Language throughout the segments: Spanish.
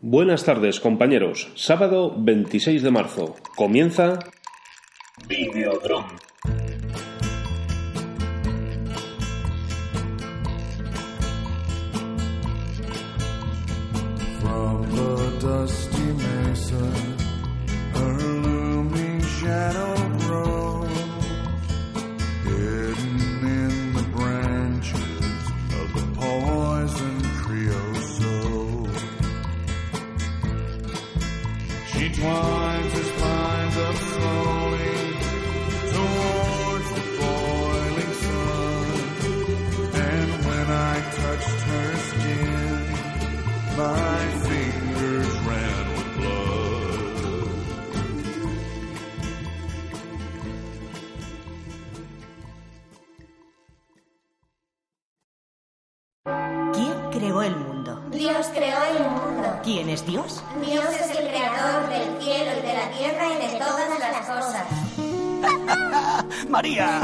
Buenas tardes, compañeros. Sábado 26 de marzo. Comienza. Videodrome. From the dusty ¿Quién es Dios? Dios es el creador del cielo y de la tierra y de todas las cosas. María.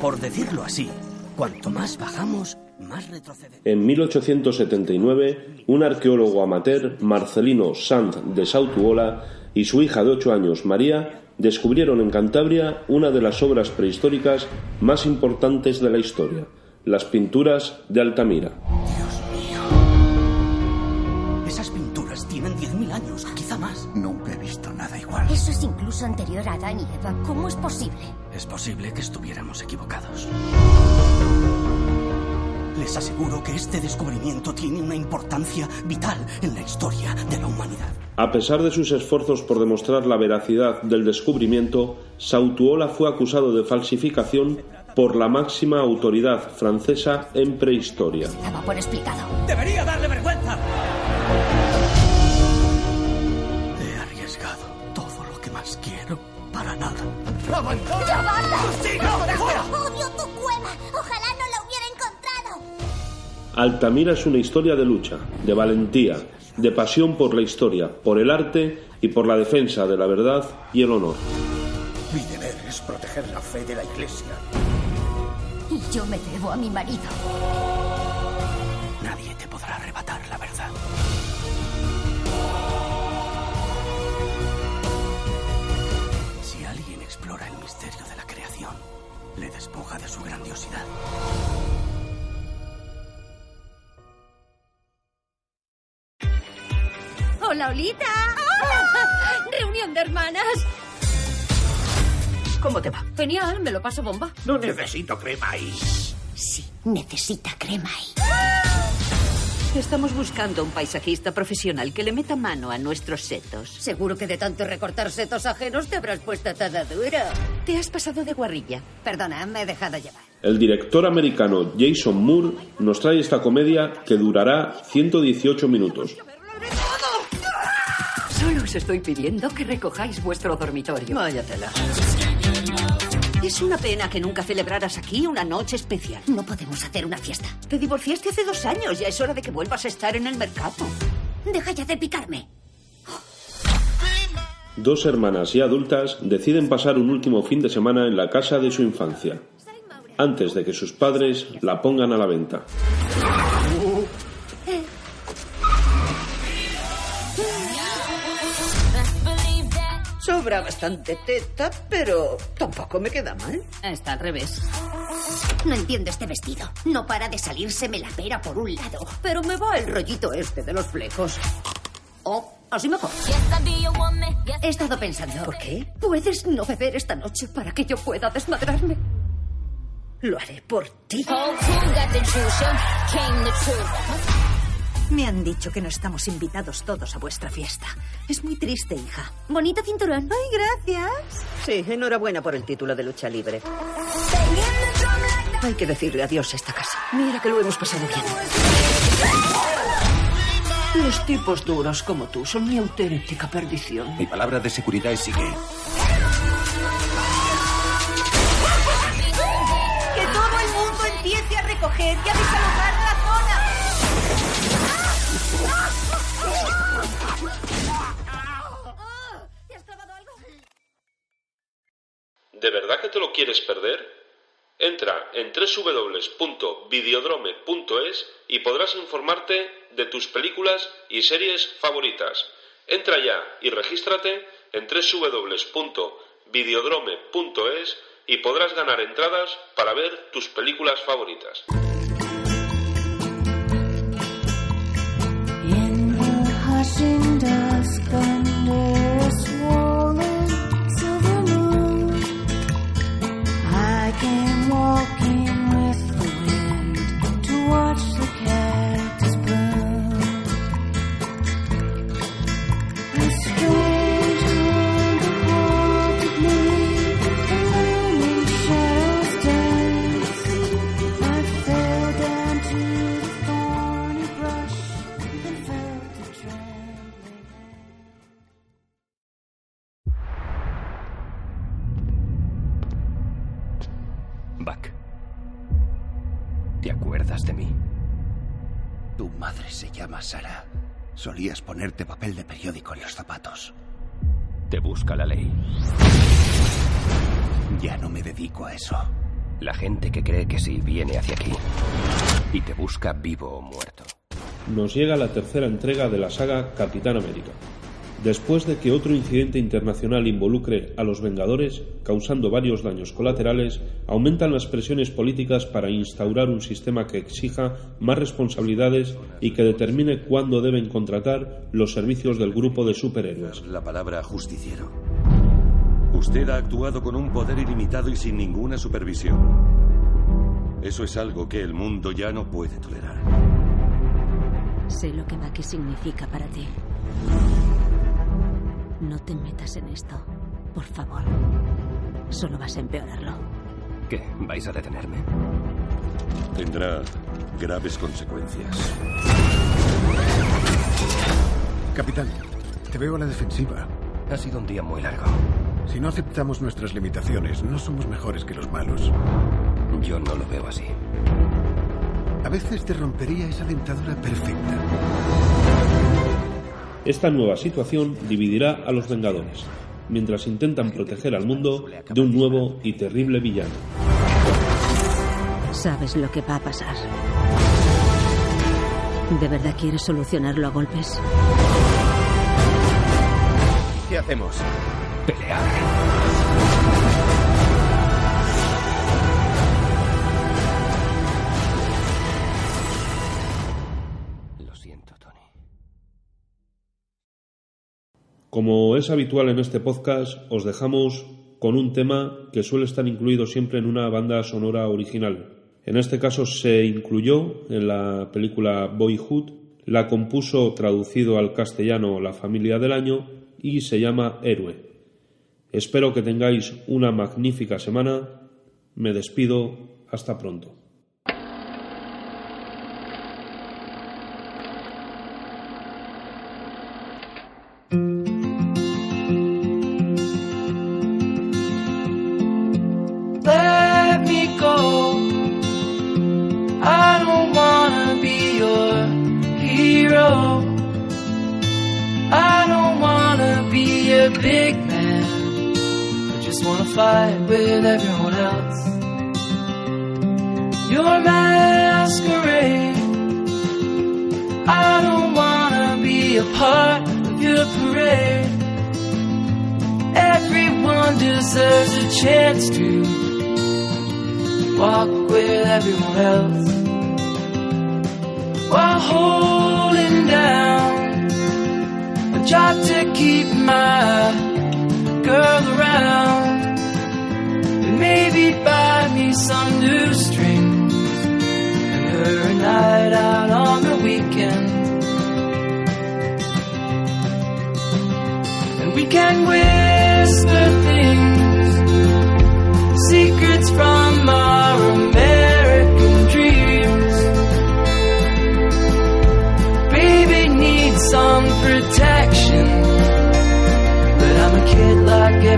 Por decirlo así, cuanto más bajamos, más retrocedemos. En 1879, un arqueólogo amateur, Marcelino Sanz de Sautuola, y su hija de 8 años, María, descubrieron en Cantabria una de las obras prehistóricas más importantes de la historia, las pinturas de Altamira. Eso es incluso anterior a Adán y Eva. ¿Cómo es posible? Es posible que estuviéramos equivocados. Les aseguro que este descubrimiento tiene una importancia vital en la historia de la humanidad. A pesar de sus esfuerzos por demostrar la veracidad del descubrimiento, Sautuola fue acusado de falsificación por la máxima autoridad francesa en prehistoria. Daba por explicado. ¡Debería darle vergüenza! Para nada. ¡Ya basta! ¡Fuera! ¡Odio tu cueva! ¡Ojalá no la hubiera encontrado! Altamira es una historia de lucha, de valentía, de pasión por la historia, por el arte y por la defensa de la verdad y el honor. Mi deber es proteger la fe de la iglesia. Y yo me debo a mi marido. ¡Reunión de hermanas! ¿Cómo te va? Genial, me lo paso bomba. No necesito crema ahí. Sí, necesita crema ahí. Estamos buscando un paisajista profesional que le meta mano a nuestros setos. Seguro que de tanto recortar setos ajenos te habrás puesto toda dura. Te has pasado de guarrilla. Perdona, me he dejado llevar. El director americano Jason Moore nos trae esta comedia que durará 118 minutos. Os estoy pidiendo que recojáis vuestro dormitorio. Váyatela. Es una pena que nunca celebraras aquí una noche especial. No podemos hacer una fiesta. Te divorciaste hace dos años. Ya es hora de que vuelvas a estar en el mercado. Deja ya de picarme. Dos hermanas y adultas deciden pasar un último fin de semana en la casa de su infancia, antes de que sus padres la pongan a la venta. Sobra bastante teta, pero tampoco me queda mal. Está al revés. No entiendo este vestido. No para de salírseme la pera por un lado. Pero me va el rollito este de los flecos. Oh, así mejor. He estado pensando. ¿Por qué? ¿Puedes no beber esta noche para que yo pueda desmadrarme? Lo haré por ti. Me han dicho que no estamos invitados todos a vuestra fiesta. Es muy triste, hija. Bonito cinturón. Ay, gracias. Sí, enhorabuena por el título de lucha libre. Hay que decirle adiós a esta casa. Mira que lo hemos pasado bien. Los tipos duros como tú son mi auténtica perdición. Mi palabra de seguridad es sigue. Que todo el mundo empiece a recoger y a desalojar quieres perder? Entra en www.videodrome.es y podrás informarte de tus películas y series favoritas. Entra ya y regístrate en www.videodrome.es y podrás ganar entradas para ver tus películas favoritas. Buck. ¿Te acuerdas de mí? Tu madre se llama Sara. Solías ponerte papel de periódico en los zapatos. Te busca la ley. Ya no me dedico a eso. La gente que cree que sí viene hacia aquí. Y te busca vivo o muerto. nos llega la tercera entrega de la saga Capitán América. Después de que otro incidente internacional involucre a los Vengadores, causando varios daños colaterales, aumentan las presiones políticas para instaurar un sistema que exija más responsabilidades y que determine cuándo deben contratar los servicios del grupo de superhéroes. La palabra justiciero. Usted ha actuado con un poder ilimitado y sin ninguna supervisión. Eso es algo que el mundo ya no puede tolerar. Sé lo que Bucky significa para ti. No te metas en esto, por favor. Solo vas a empeorarlo. ¿Qué? ¿Vais a detenerme? Tendrá graves consecuencias. Capitán, te veo a la defensiva. Ha sido un día muy largo. Si no aceptamos nuestras limitaciones, no somos mejores que los malos. Yo no lo veo así. A veces te rompería esa dentadura perfecta. Esta nueva situación dividirá a los Vengadores, mientras intentan proteger al mundo de un nuevo y terrible villano. Sabes lo que va a pasar. ¿De verdad quieres solucionarlo a golpes? ¿Qué hacemos? Pelear. Lo siento, Tony. Como es habitual en este podcast, os dejamos con un tema que suele estar incluido siempre en una banda sonora original. En este caso se incluyó en la película Boyhood, la compuso traducido al castellano La familia del año y se llama Héroe. Espero que tengáis una magnífica semana. Me despido. Hasta pronto. Big man. I just wanna fight with everyone else. Your masquerade. I don't wanna be a part of your parade. Everyone deserves a chance to walk with everyone else while holding down job to keep my girl around. And maybe buy me some new strings. And her a night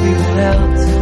everyone else.